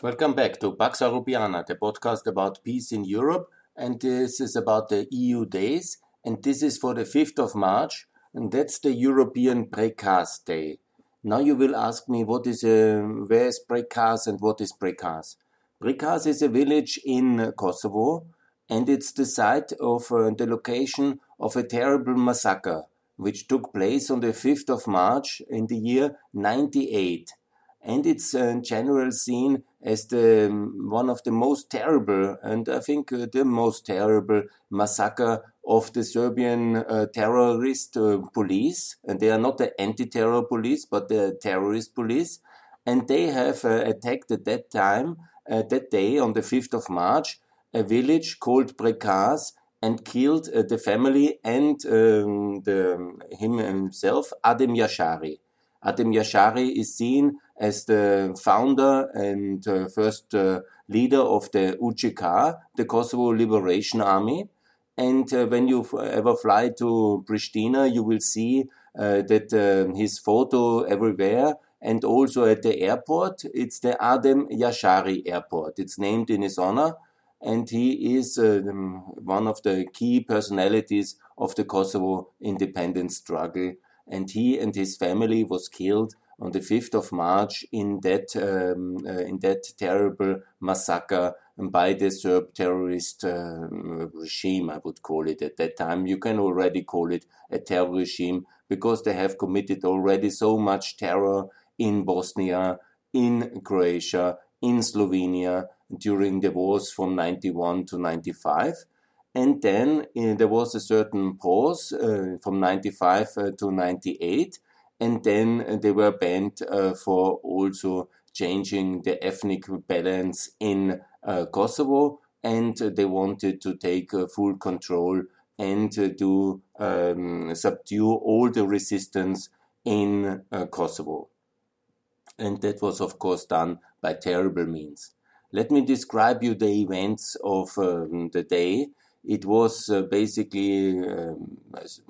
Welcome back to Pax Europiana, the podcast about peace in Europe. And this is about the EU days. And this is for the 5th of March. And that's the European Prekaz Day. Now you will ask me, what is a, where is Prekaz and what is Prekaz? Prekaz is a village in Kosovo. And it's the site of uh, the location of a terrible massacre, which took place on the 5th of March in the year 98 and it's in general seen as the one of the most terrible and I think uh, the most terrible massacre of the Serbian uh, terrorist uh, police. And they are not the anti-terror police, but the terrorist police. And they have uh, attacked at that time, uh, that day on the 5th of March, a village called Prekaz and killed the family and um, the, him himself, Adem Jashari. Adem Jashari is seen as the founder and uh, first uh, leader of the UCK, the Kosovo Liberation Army. And uh, when you ever fly to Pristina, you will see uh, that uh, his photo everywhere. And also at the airport, it's the Adem Jashari Airport. It's named in his honor. And he is uh, one of the key personalities of the Kosovo independence struggle. And he and his family was killed on the 5th of March in that um, uh, in that terrible massacre by the Serb terrorist uh, regime, I would call it at that time. You can already call it a terror regime because they have committed already so much terror in Bosnia, in Croatia, in Slovenia during the wars from 91 to 95. And then uh, there was a certain pause uh, from 95 uh, to 98 and then they were banned uh, for also changing the ethnic balance in uh, Kosovo, and they wanted to take uh, full control and to um, subdue all the resistance in Kosovo. And that was, of course, done by terrible means. Let me describe you the events of um, the day it was uh, basically um,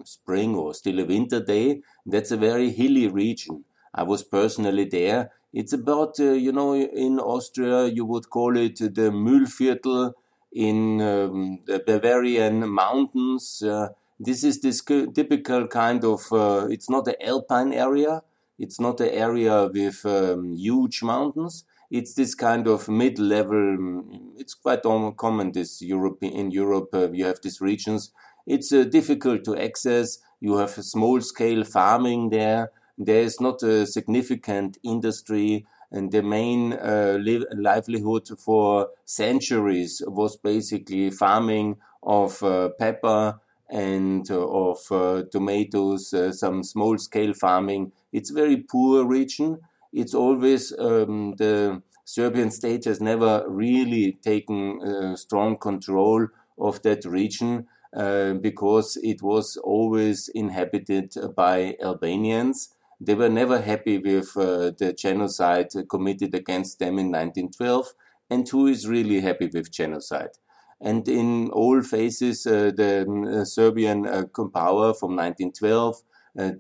spring or still a winter day. That's a very hilly region. I was personally there. It's about, uh, you know, in Austria, you would call it the Mühlviertel in um, the Bavarian mountains. Uh, this is this typical kind of, uh, it's not an alpine area. It's not an area with um, huge mountains it's this kind of mid-level. It's quite common this in Europe. Uh, you have these regions. It's uh, difficult to access. You have small-scale farming there. There is not a significant industry, and the main uh, li livelihood for centuries was basically farming of uh, pepper and uh, of uh, tomatoes, some small-scale farming. It's very poor region it's always um, the Serbian state has never really taken uh, strong control of that region uh, because it was always inhabited by Albanians. They were never happy with uh, the genocide committed against them in 1912. And who is really happy with genocide? And in all phases, uh, the uh, Serbian uh, power from 1912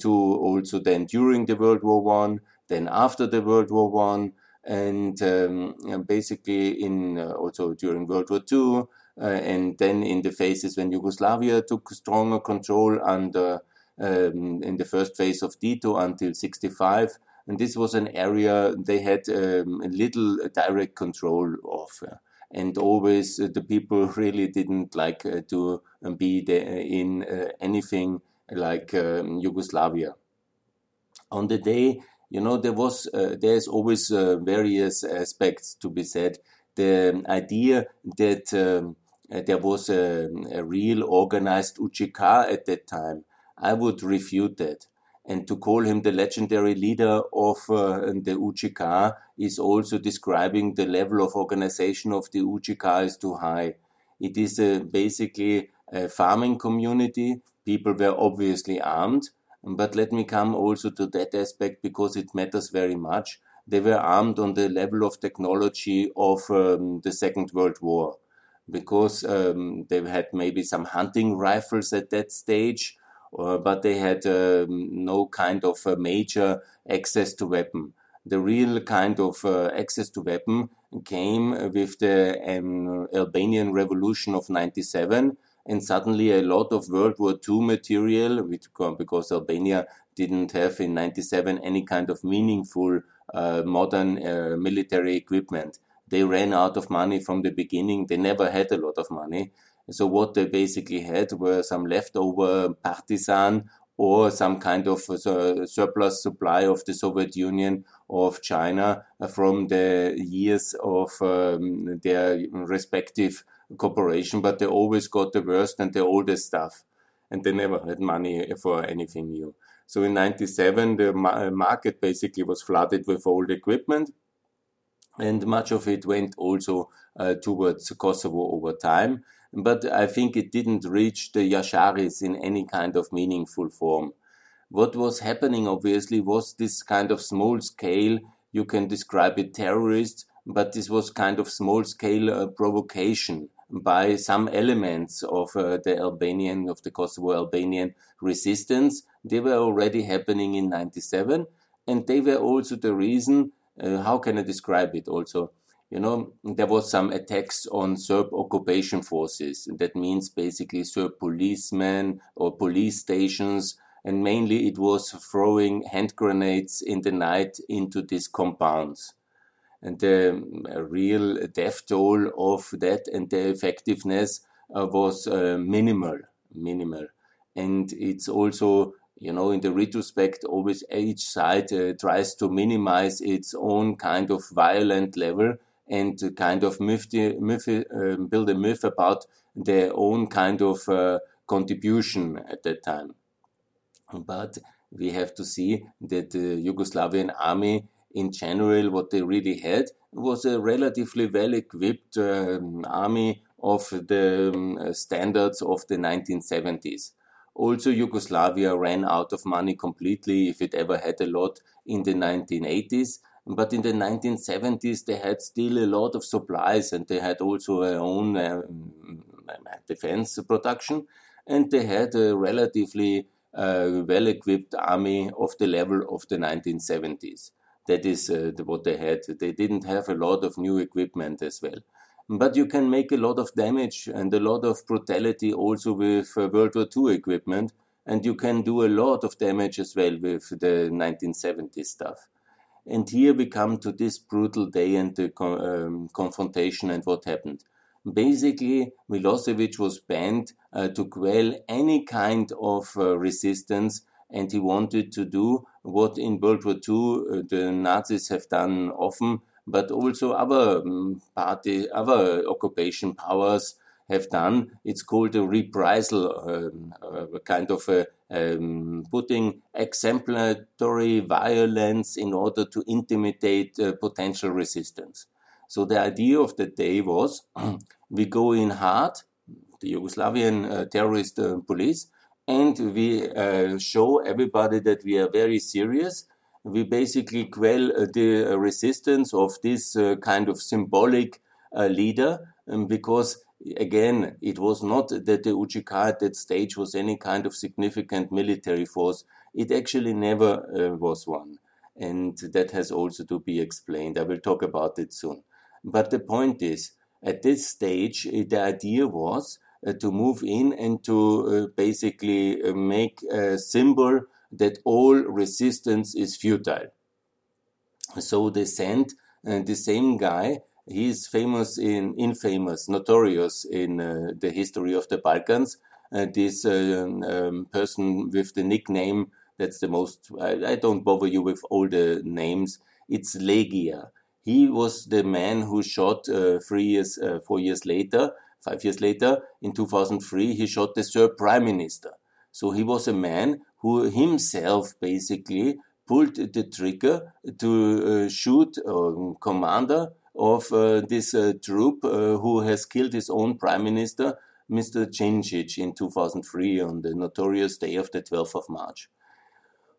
to also then during the World War One then after the World War One, and, um, basically in uh, also during World War Two, uh, and then in the phases when Yugoslavia took stronger control under um, in the first phase of Tito until 65. And this was an area they had um, little direct control of. Uh, and always uh, the people really didn't like uh, to um, be in uh, anything like um, Yugoslavia. On the day you know there was uh, there's always uh, various aspects to be said the idea that um, uh, there was a, a, real organized UCK at that time i would refute that and to call him the legendary leader of uh, the UCK is also describing the level of organization of the UCK is too high. It is uh, basically a farming community. People were obviously armed, but let me come also to that aspect because it matters very much. They were armed on the level of technology of um, the Second World War because um, they had maybe some hunting rifles at that stage, uh, but they had um, no kind of major access to weapon. The real kind of uh, access to weapon came with the um, Albanian Revolution of 97 and suddenly a lot of World War II material, which because Albania didn't have in 97 any kind of meaningful uh, modern uh, military equipment. They ran out of money from the beginning. They never had a lot of money. So what they basically had were some leftover partisan or some kind of uh, surplus supply of the Soviet Union or of China uh, from the years of um, their respective cooperation, but they always got the worst and the oldest stuff, and they never had money for anything new. So in 97, the market basically was flooded with old equipment, and much of it went also uh, towards Kosovo over time but I think it didn't reach the Jasharis in any kind of meaningful form. What was happening, obviously, was this kind of small scale, you can describe it terrorist, but this was kind of small scale uh, provocation by some elements of uh, the Albanian, of the Kosovo Albanian resistance. They were already happening in 97, and they were also the reason, uh, how can I describe it also? you know, there was some attacks on Serb occupation forces. That means basically Serb policemen or police stations, and mainly it was throwing hand grenades in the night into these compounds. And the real death toll of that and the effectiveness uh, was uh, minimal, minimal. And it's also you know, in the retrospect, always each side uh, tries to minimize its own kind of violent level and kind of myth, myth, uh, build a myth about their own kind of uh, contribution at that time. But we have to see that the Yugoslavian army in general, what they really had was a relatively well equipped um, army of the um, standards of the 1970s. Also, Yugoslavia ran out of money completely, if it ever had a lot, in the 1980s. But in the 1970s, they had still a lot of supplies and they had also their own um, defense production. And they had a relatively uh, well equipped army of the level of the 1970s. That is uh, what they had. They didn't have a lot of new equipment as well. But you can make a lot of damage and a lot of brutality also with uh, World War II equipment. And you can do a lot of damage as well with the 1970s stuff. And here we come to this brutal day and the um, confrontation and what happened. Basically, Milosevic was banned uh, to quell any kind of uh, resistance, and he wanted to do what in World War II uh, the Nazis have done often, but also other um, party, other occupation powers have done. It's called a reprisal, um, uh, kind of a, um, putting exemplary violence in order to intimidate uh, potential resistance. So the idea of the day was we go in hard, the Yugoslavian uh, terrorist uh, police, and we uh, show everybody that we are very serious. We basically quell uh, the resistance of this kind of symbolic leader um, because again, it was not that the UCK at that stage was any kind of significant military force. It actually never uh, was one. And that has also to be explained. I will talk about it soon. But the point is, at this stage, uh, the idea was uh, to move in and to uh, basically uh, make a symbol that all resistance is futile. So they sent uh, the same guy he is famous in infamous, notorious in uh, the history of the Balkans. Uh, this uh, um, person with the nickname that's the most. I, I, don't bother you with all the names. It's Legija. He was the man who shot uh, three years, uh, four years later, five years later, in 2003. He shot the Serb prime minister. So he was a man who himself basically pulled the trigger to uh, shoot a commander of uh, this uh, troop uh, who has killed his own prime minister, Mr. Djindjic, in 2003 on the notorious day of the 12th of March.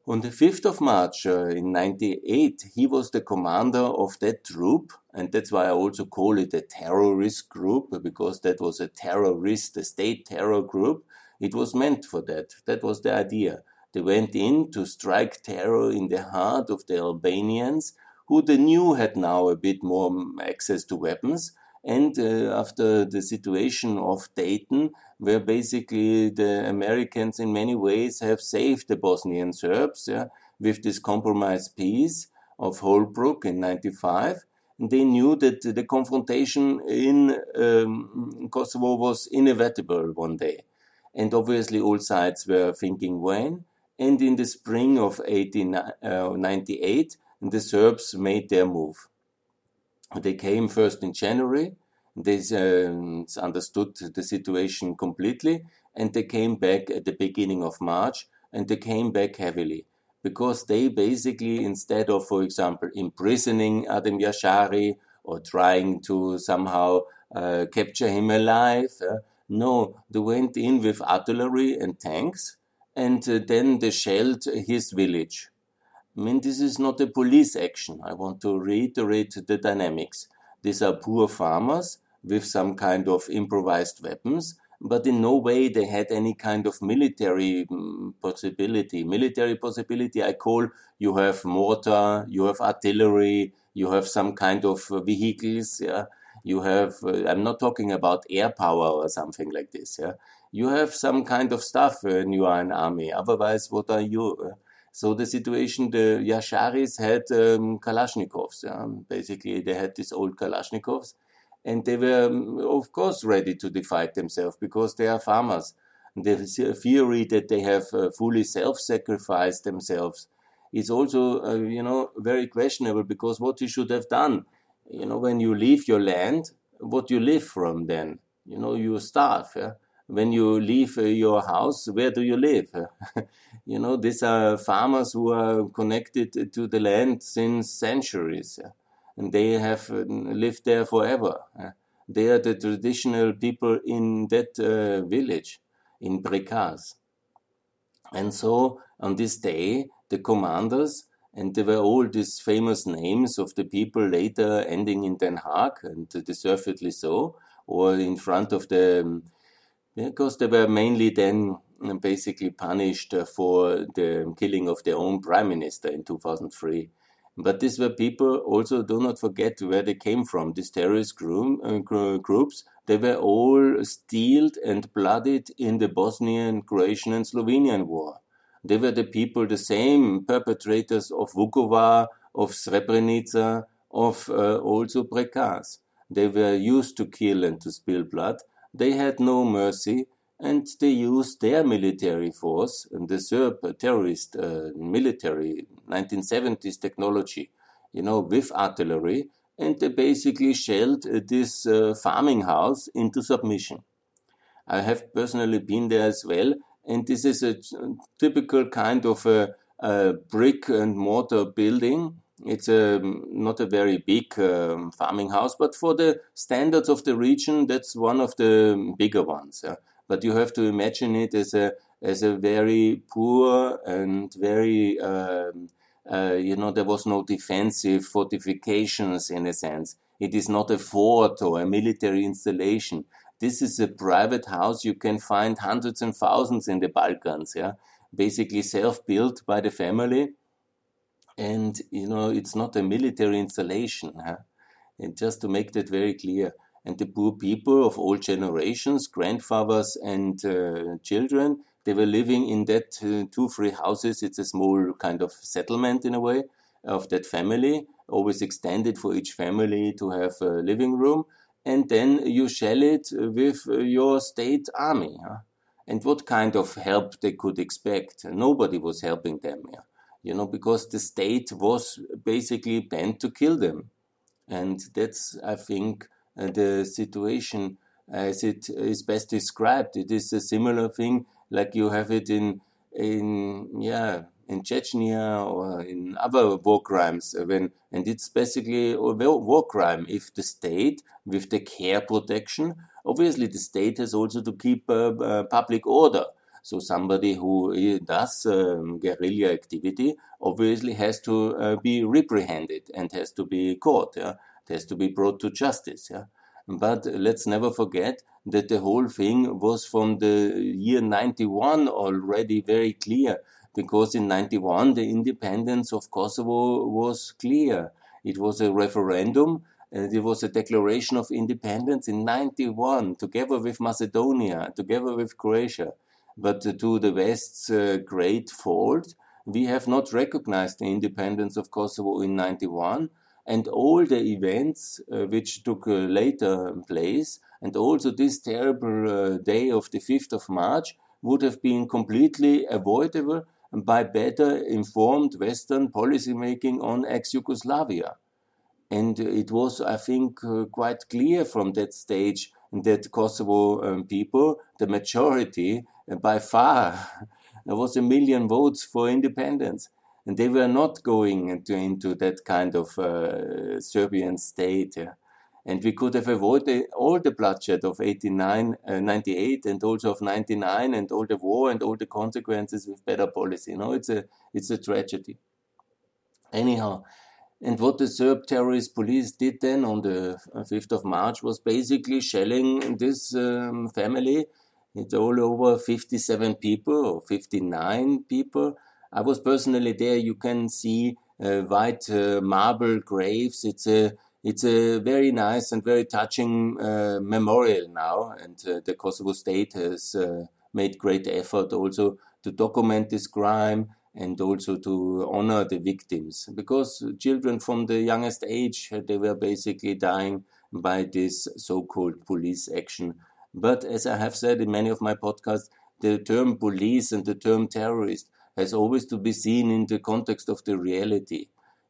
On the 5th of March uh, in 98, he was the commander of that troop, and that's why I also call it a terrorist group, because that was a terrorist, a state terror group. It was meant for that. That was the idea. They went in to strike terror in the heart of the Albanians who they knew had now a bit more access to weapons. And uh, after the situation of Dayton, where basically the Americans in many ways have saved the Bosnian Serbs yeah, with this compromise peace of Holbrooke in 95, they knew that the confrontation in um, Kosovo was inevitable one day. And obviously, all sides were thinking when. And in the spring of 1898, uh, the Serbs made their move. They came first in January. They uh, understood the situation completely, and they came back at the beginning of March, and they came back heavily because they basically, instead of, for example, imprisoning Adem Jashari or trying to somehow uh, capture him alive, uh, no, they went in with artillery and tanks, and uh, then they shelled his village. I mean, this is not a police action. I want to reiterate the dynamics. These are poor farmers with some kind of improvised weapons but in no way they had any kind of military mm, possibility. Military possibility, I call you have mortar, you have artillery, you have some kind of vehicles, yeah. You have, uh, I'm not talking about air power or something like this, yeah. You have some kind of stuff when you are an army. Otherwise, what are you? So the situation, the Jasharis had um, Kalashnikovs. Yeah? Basically, they had these old Kalashnikovs and they were, um, of course, ready to defend themselves because they are farmers. The theory that they have uh, fully self-sacrificed themselves is also, uh, you know, very questionable because what you should have done, you know, when you leave your land, what you live from then, you know, you starve. Yeah? When you leave uh, your house, where do you live? you know, these are farmers who are connected to the land since centuries. Yeah? And they have uh, lived there forever. They are the traditional people in that uh, village, in Prekaz. And so on this day, the commanders, and there were all these famous names of the people later ending in Den Haag, and deservedly so, or in front of the, um, because they were mainly then um, basically punished for the killing of their own prime minister in 2003. But these were people, also do not forget where they came from. These terrorist group, uh, groups, they were all steeled and blooded in the Bosnian, Croatian, and Slovenian war. They were the people, the same perpetrators of Vukovar, of Srebrenica, of uh, also Prekaz. They were used to kill and to spill blood. They had no mercy and they used their military force and the Serb terrorist uh, military 1970s technology, you know, with artillery, and they basically shelled uh, this uh, farming house into submission. I have personally been there as well, and this is a typical kind of a, a brick and mortar building. It's a, not a very big um, farming house, but for the standards of the region, that's one of the bigger ones. Yeah? But you have to imagine it as a as a very poor and very um, uh, you know there was no defensive fortifications in a sense. It is not a fort or a military installation. This is a private house. You can find hundreds and thousands in the Balkans. Yeah, basically self-built by the family, and you know it's not a military installation. Huh? And just to make that very clear and the poor people of all generations, grandfathers and uh, children, they were living in that uh, two, three houses. It's a small kind of settlement in a way of that family, always extended for each family to have a living room. And then you shell it with your state army. Huh? And what kind of help they could expect? Nobody was helping them, yeah? you know, because the state was basically bent to kill them. And that's, I think, the situation as it is best described. It is a similar thing like you have it in in yeah in Chechnya or in other war crimes when and it's basically a war crime. If the state with the care protection obviously the state has also to keep uh, uh, public order. So somebody who does um, guerrilla activity obviously has to uh, be reprehended and has to be caught yeah it has to be brought to justice. Yeah? But let's never forget that the whole thing was from the year 91 already very clear, because in 91 the independence of Kosovo was clear. It was a referendum and it was a declaration of independence in 91 together with Macedonia, together with Croatia. But to the West's uh, great fault, we have not recognized the independence of Kosovo in 91 and all the events uh, which took uh, later place and also this terrible uh, day of the 5th of March would have been completely avoidable by better informed Western policymaking on ex-Yugoslavia. And it was, I think, uh, quite clear from that stage that Kosovo um, people, the majority, uh, by far, there was a million votes for independence. And they were not going into, into that kind of uh, Serbian state. Yeah. And we could have avoided all the bloodshed of 89, uh, 98 and also of 99 and all the war and all the consequences with better policy. No, it's a, it's a tragedy. Anyhow, and what the Serb terrorist police did then on the 5th of March was basically shelling this um, family. It's all over 57 people or 59 people. I was personally there. You can see uh, white uh, marble graves. It's a it's a very nice and very touching uh, memorial now, and uh, the Kosovo state has uh, made great effort also to document this crime and also to honor the victims because children from the youngest age they were basically dying by this so-called police action but as i have said in many of my podcasts the term police and the term terrorist has always to be seen in the context of the reality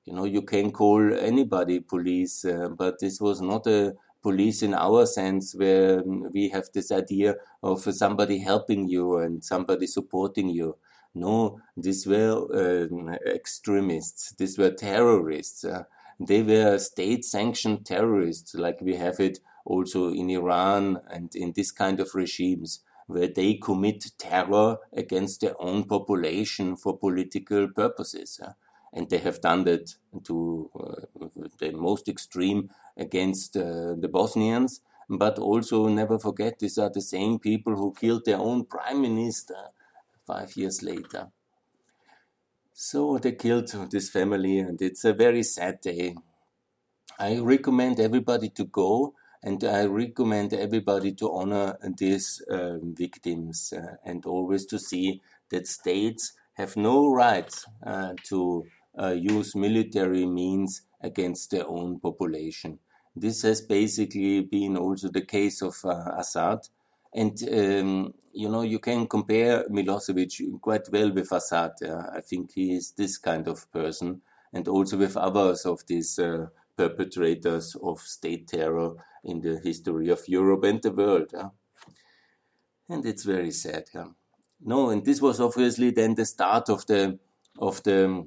you know you can call anybody police uh, but this was not a police in our sense where we have this idea of somebody helping you and somebody supporting you no, these were uh, extremists. These were terrorists. Uh, they were state-sanctioned terrorists, like we have it also in Iran and in this kind of regimes, where they commit terror against their own population for political purposes. And they have done that to uh, the most extreme against uh, the Bosnians. But also, never forget, these are the same people who killed their own prime minister five years later. So they killed this family, and it's a very sad day. I recommend everybody to go, and I recommend everybody to honor these uh, victims uh, and always to see that states have no right uh, to uh, use military means against their own population. This has basically been also the case of uh, Assad, and um, you know you can compare Milosevic quite well with Assad. I think he is this kind of person, and also with others of these uh, perpetrators of state terror in the history of Europe and the world. Yeah? And it's very sad. Yeah? No, and this was obviously then the start of the of the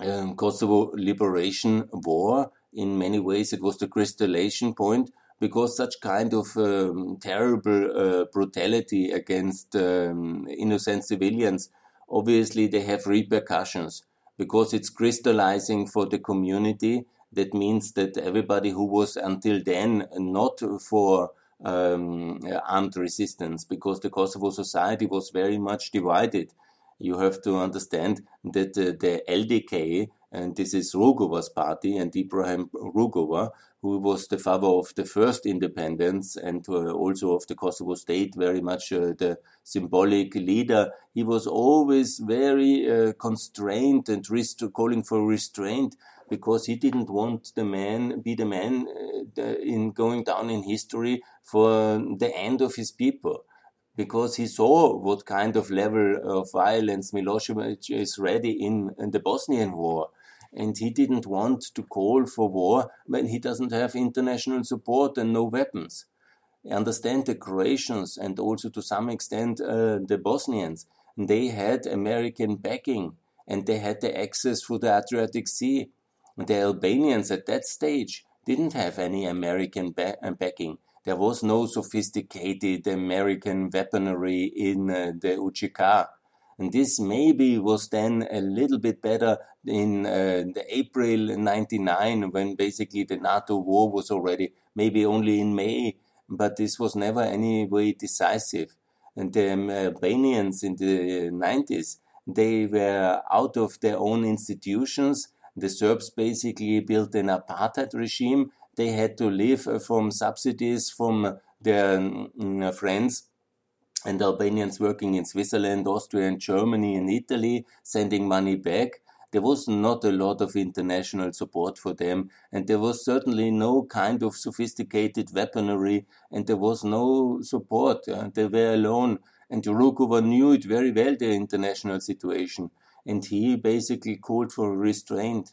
um, Kosovo Liberation War. In many ways, it was the crystallization point because such kind of um, terrible uh, brutality against um, innocent civilians, obviously they have repercussions because it's crystallizing for the community. That means that everybody who was until then not for um, armed resistance, because the Kosovo society was very much divided. You have to understand that uh, the LDK, and this is Rugova's party, and Ibrahim Rugova, who was the father of the first independence and uh, also of the Kosovo state, very much uh, the symbolic leader. He was always very uh, constrained and calling for restraint because he didn't want the man be the man uh, in going down in history for the end of his people because he saw what kind of level of violence Milosevic is ready in, in the Bosnian war and he didn't want to call for war when he doesn't have international support and no weapons. I understand the Croatians and also to some extent uh, the Bosnians, they had American backing and they had the access through the Adriatic Sea. The Albanians at that stage didn't have any American ba- uh, backing. There was no sophisticated American weaponry in uh, the UCK. And this maybe was then a little bit better in uh, the April 99 when basically the NATO war was already maybe only in May, but this was never any way decisive. And the um, Albanians in the 90s, they were out of their own institutions The Serbs basically built an apartheid regime. They had to live uh, from subsidies from their mm, friends and Albanians working in Switzerland, Austria, and Germany and Italy, sending money back there was not a lot of international support for them, and there was certainly no kind of sophisticated weaponry, and there was no support. Uh, they were alone, and Rugova knew it very well, the international situation, and he basically called for restraint.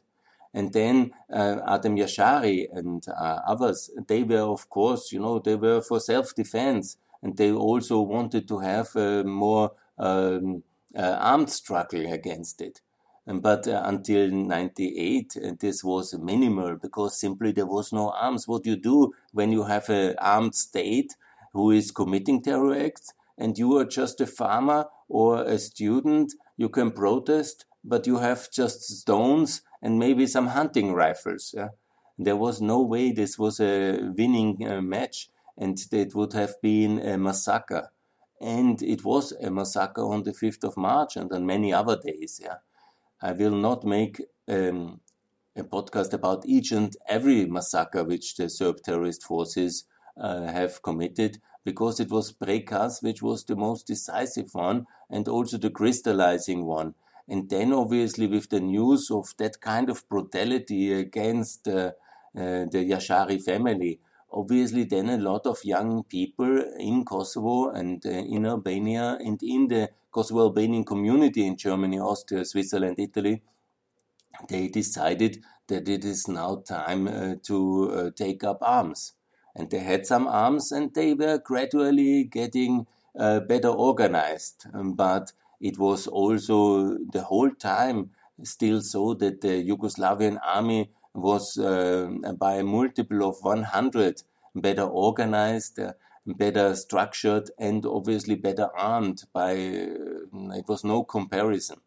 And then uh, Jashari and uh, others, they were, of course, you know, they were for self-defense, and they also wanted to have a more um, uh, armed struggle against it. But uh, until 98, uh, this was minimal because simply there was no arms. What do you do when you have an armed state who is committing terror acts and you are just a farmer or a student, you can protest, but you have just stones and maybe some hunting rifles. Yeah? There was no way this was a winning uh, match and it would have been a massacre. And it was a massacre on the 5th of March and on many other days. Yeah. I will not make um, a podcast about each and every massacre which the Serb terrorist forces uh, have committed, because it was Prekaz which was the most decisive one and also the crystallizing one. And then, obviously, with the news of that kind of brutality against uh, uh, the Jashari family, obviously, then a lot of young people in Kosovo and uh, in Albania and in the Kosovo Albanian community in Germany, Austria, Switzerland, Italy, they decided that it is now time uh, to uh, take up arms. And they had some arms and they were gradually getting uh, better organized. Um, but it was also the whole time still so that the Yugoslavian army was uh, by a multiple of 100 better organized. Uh, better structured and obviously better armed by uh, it was no comparison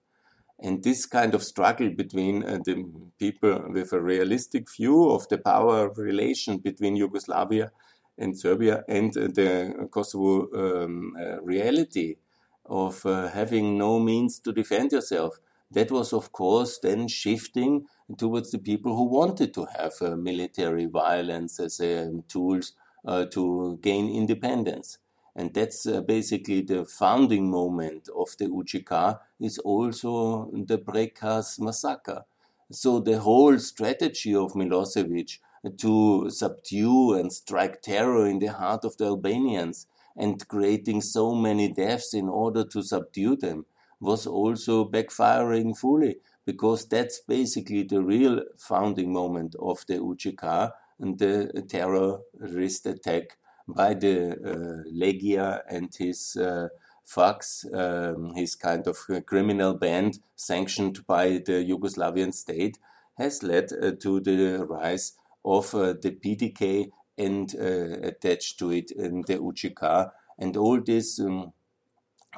and this kind of struggle between uh, the people with a realistic view of the power relation between Yugoslavia and Serbia and uh, the Kosovo um, uh, reality of uh, having no means to defend yourself. That was, of course, then shifting towards the people who wanted to have uh, military violence as um, tools uh, to gain independence. And that's uh, basically the founding moment of the UCK is also the Prekaz massacre. So the whole strategy of Milosevic to subdue and strike terror in the heart of the Albanians and creating so many deaths in order to subdue them was also backfiring fully because that's basically the real founding moment of the UCK and the terrorist attack by the uh, Legija and his uh, Fox, um, his kind of criminal band sanctioned by the Yugoslavian state, has led uh, to the rise of uh, the PDK and uh, attached to it the UCK and all these um,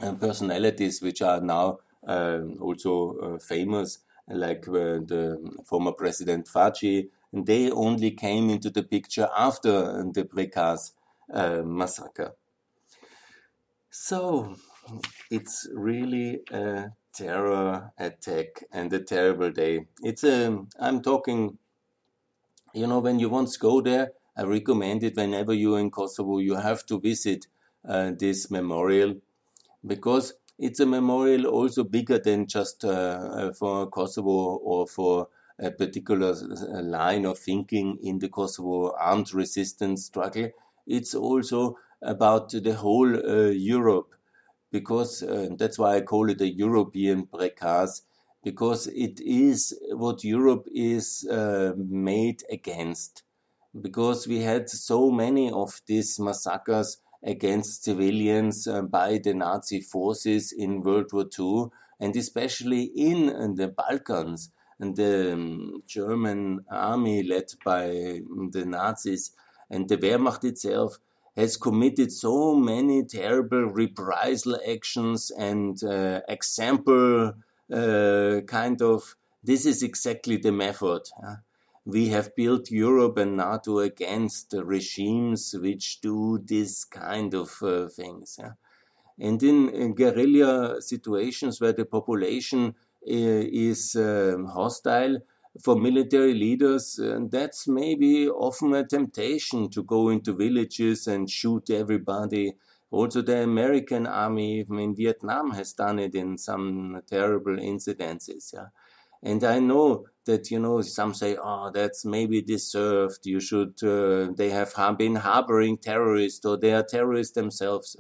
uh, personalities which are now um, also famous, like the former President Thaçi, they only came into the picture after the Prekaz uh, massacre. So it's really a terror attack and a terrible day. It's a, I'm talking, you know, when you once go there, I recommend it whenever you're in Kosovo, you have to visit uh, this memorial because it's a memorial also bigger than just uh, uh for Kosovo or for a particular uh, line of thinking in the Kosovo armed resistance struggle. It's also about the whole uh, Europe, because uh, that's why I call it a European prekaz, because it is what Europe is uh, made against. Because we had so many of these massacres against civilians uh, by the Nazi forces in World War II, and especially in, in the Balkans and the um, German army led by the Nazis and the Wehrmacht itself has committed so many terrible reprisal actions and uh, example uh, kind of this is exactly the method. We have built Europe and NATO against regimes which do this kind of uh, things. And in, in guerrilla situations where the population is um, hostile, for military leaders, and that's maybe often a temptation to go into villages and shoot everybody. Also, the American army even in Vietnam has done it in some terrible incidences. Yeah? And I know that, you know, some say, oh, that's maybe deserved. You should, uh, they have been harboring terrorists or they are terrorists themselves.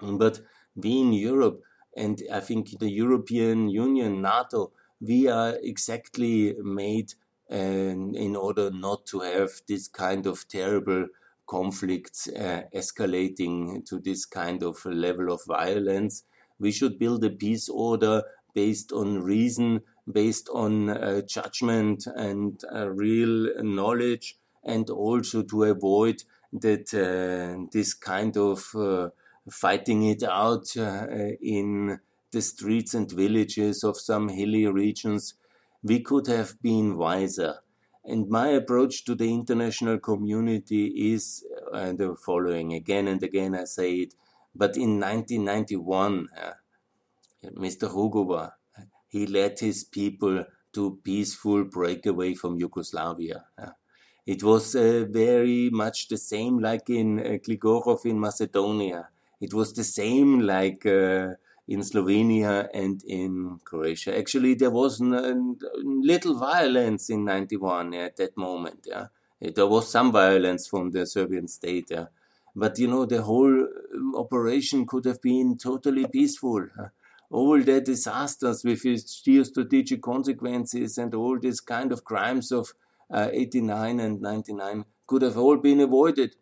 But we in Europe, and I think the European Union, NATO, we are exactly made uh, in order not to have this kind of terrible conflicts uh, escalating to this kind of level of violence. We should build a peace order based on reason, based on uh, judgment and uh, real knowledge, and also to avoid that uh, this kind of uh, fighting it out uh, in the streets and villages of some hilly regions. We could have been wiser. And my approach to the international community is uh, the following. Again and again, I say it. But in 1991, Mr. Rugova, he led his people to peaceful breakaway from Yugoslavia. It was uh, very much the same like in uh, Gligorov in Macedonia. It was the same like uh, in Slovenia and in Croatia. Actually, there was little violence in 91 at that moment. Yeah? There was some violence from the Serbian state. Yeah? But you know, the whole um, operation could have been totally peaceful all the disasters with its geostrategic consequences and all these kind of crimes of uh, 89 and 99 could have all been avoided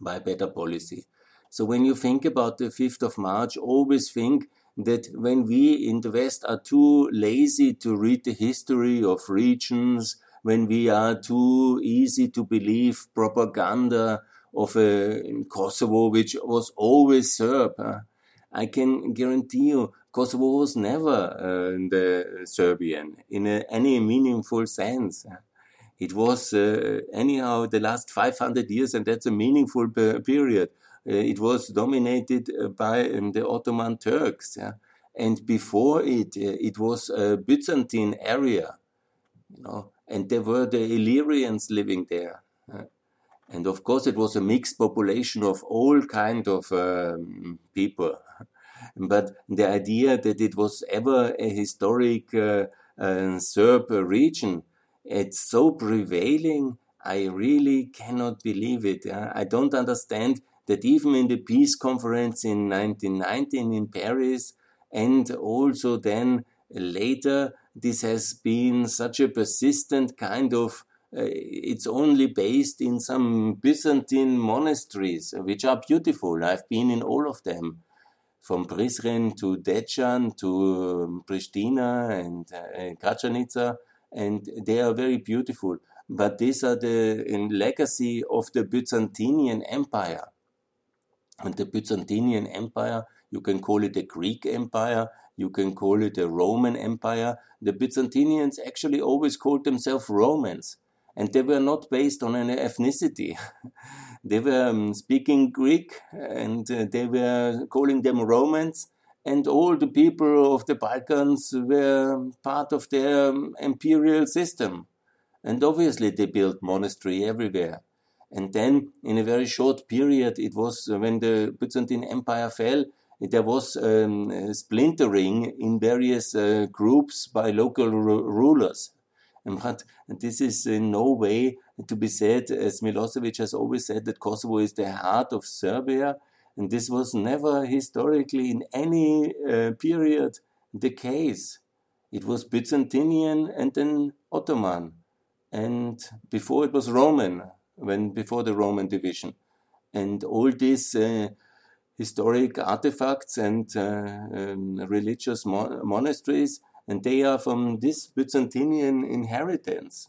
by better policy. So when you think about the 5th of March, always think that when we in the West are too lazy to read the history of regions, when we are too easy to believe propaganda of a Kosovo, which was always Serb, uh, I can guarantee you Kosovo was never uh, the Serbian in a, any meaningful sense. It was uh, anyhow the last 500 years, and that's a meaningful period. Uh, it was dominated uh, by um, the Ottoman Turks, yeah? and before it, uh, it was a Byzantine area, you know, and there were the Illyrians living there. And of course, it was a mixed population of all kind of um, people. but the idea that it was ever a historic uh, uh, Serb region, it's so prevailing. I really cannot believe it. I don't understand that even in the peace conference in 1919 in Paris, and also then later, this has been such a persistent kind of uh, it's only based in some Byzantine monasteries, which are beautiful. I've been in all of them, from Prizren to Dejan to um, Pristina and uh, and they are very beautiful. But these are the legacy of the Byzantine Empire. And the Byzantine Empire, you can call it a Greek Empire, you can call it a Roman Empire. The Byzantinians actually always called themselves Romans and they were not based on any ethnicity. they were um, speaking Greek and uh, they were calling them Romans, and all the people of the Balkans were part of their um, imperial system. And obviously, they built monastery everywhere. And then, in a very short period, it was uh, when the Byzantine Empire fell, there was um, splintering in various uh, groups by local rulers. But this is in no way to be said, as Milosevic has always said, that Kosovo is the heart of Serbia. And this was never historically in any uh, period the case. It was Byzantinian and then Ottoman. And before it was Roman, when before the Roman division. And all these uh, historic artifacts and uh, um, religious mon monasteries and they are from this Byzantinian inheritance.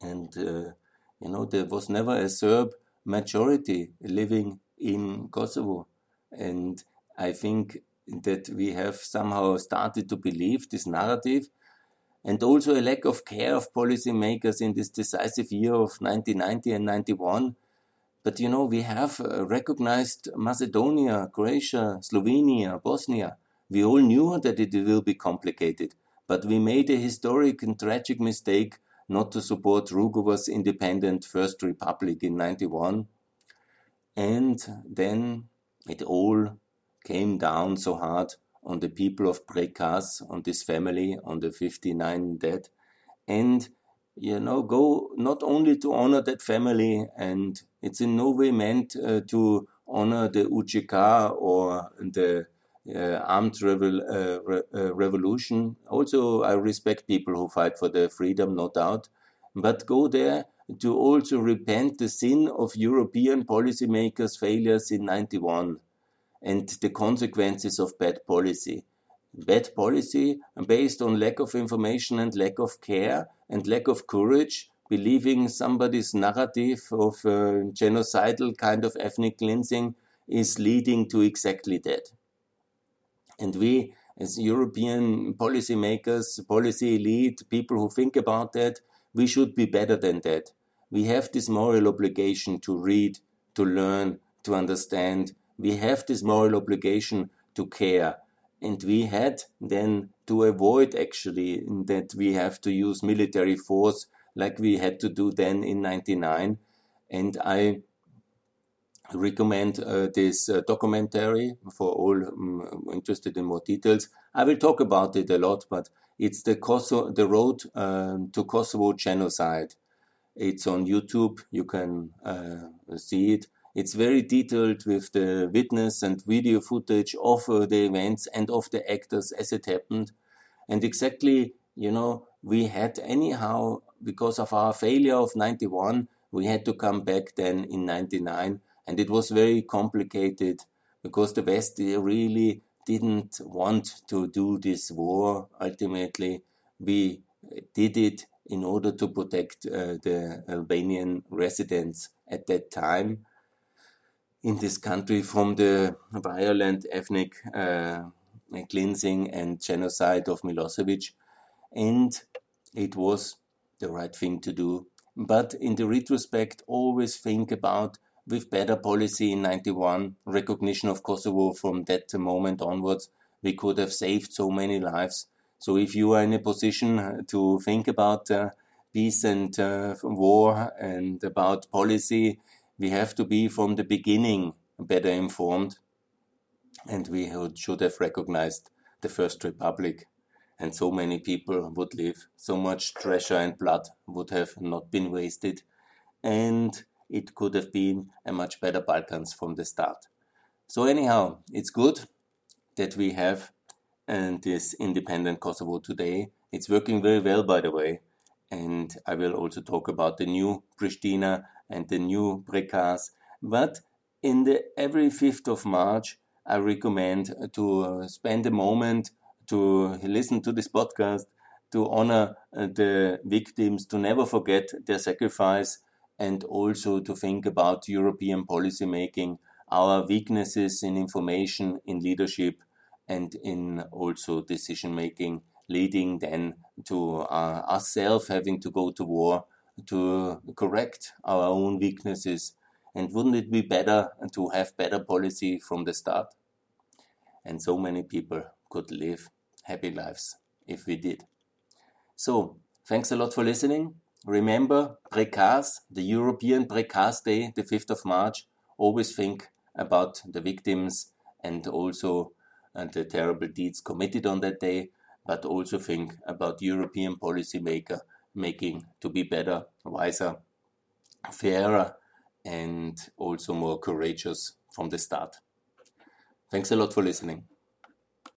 And uh, you know, there was never a Serb majority living in Kosovo, and I think that we have somehow started to believe this narrative, and also a lack of care of policymakers in this decisive year of 1990 and 91. But you know, we have uh, recognized Macedonia, Croatia, Slovenia, Bosnia we all knew that it will be complicated, But we made a historic and tragic mistake not to support Rugova's independent First Republic in 91. And then it all came down so hard on the people of Prekaz, on this family, on the 59 dead. And, you know, go not only to honor that family, and it's in no way meant uh, to honor the UCK or the uh, armed revel, uh, re, uh, revolution. Also, I respect people who fight for their freedom, no doubt, but go there to also repent the sin of European policymakers' failures in 91 and the consequences of bad policy. Bad policy based on lack of information and lack of care and lack of courage, believing somebody's narrative of uh, genocidal kind of ethnic cleansing is leading to exactly that. And we, as European policymakers, policy elite, people who think about that, we should be better than that. We have this moral obligation to read, to learn, to understand. We have this moral obligation to care. And we had then to avoid actually that we have to use military force like we had to do then in 99. And I recommend uh, this uh, documentary for all um, interested in more details. I will talk about it a lot, but it's the Kosovo, the road um, to Kosovo genocide. It's on YouTube. You can uh, see it. It's very detailed with the witness and video footage of uh, the events and of the actors as it happened. And exactly, you know, we had anyhow, because of our failure of 91, we had to come back then in 99 and it was very complicated because the West really didn't want to do this war. Ultimately, we did it in order to protect uh, the Albanian residents at that time in this country from the violent ethnic uh, cleansing and genocide of Milosevic. And it was the right thing to do. But in the retrospect, always think about with better policy in 91, recognition of Kosovo from that moment onwards, we could have saved so many lives. So if you are in a position to think about uh, peace and uh, war and about policy, we have to be from the beginning better informed. And we should have recognized the First Republic. And so many people would live, so much treasure and blood would have not been wasted. And it could have been a much better Balkans from the start. So anyhow, it's good that we have and this independent Kosovo today. It's working very well, by the way. And I will also talk about the new Pristina and the new Prekaz. But in the every 5th of March, I recommend to uh, spend a moment to listen to this podcast, to honor uh, the victims, to never forget their sacrifice, and also to think about European policy making, our weaknesses in information, in leadership, and in also decision making, leading then to uh, ourselves having to go to war to correct our own weaknesses. And wouldn't it be better to have better policy from the start? And so many people could live happy lives if we did. So, thanks a lot for listening. Remember Prekaz, the European Prekaz Day, the 5th of March. Always think about the victims and also and the terrible deeds committed on that day, but also think about European policymaker making to be better, wiser, fairer, and also more courageous from the start. Thanks a lot for listening.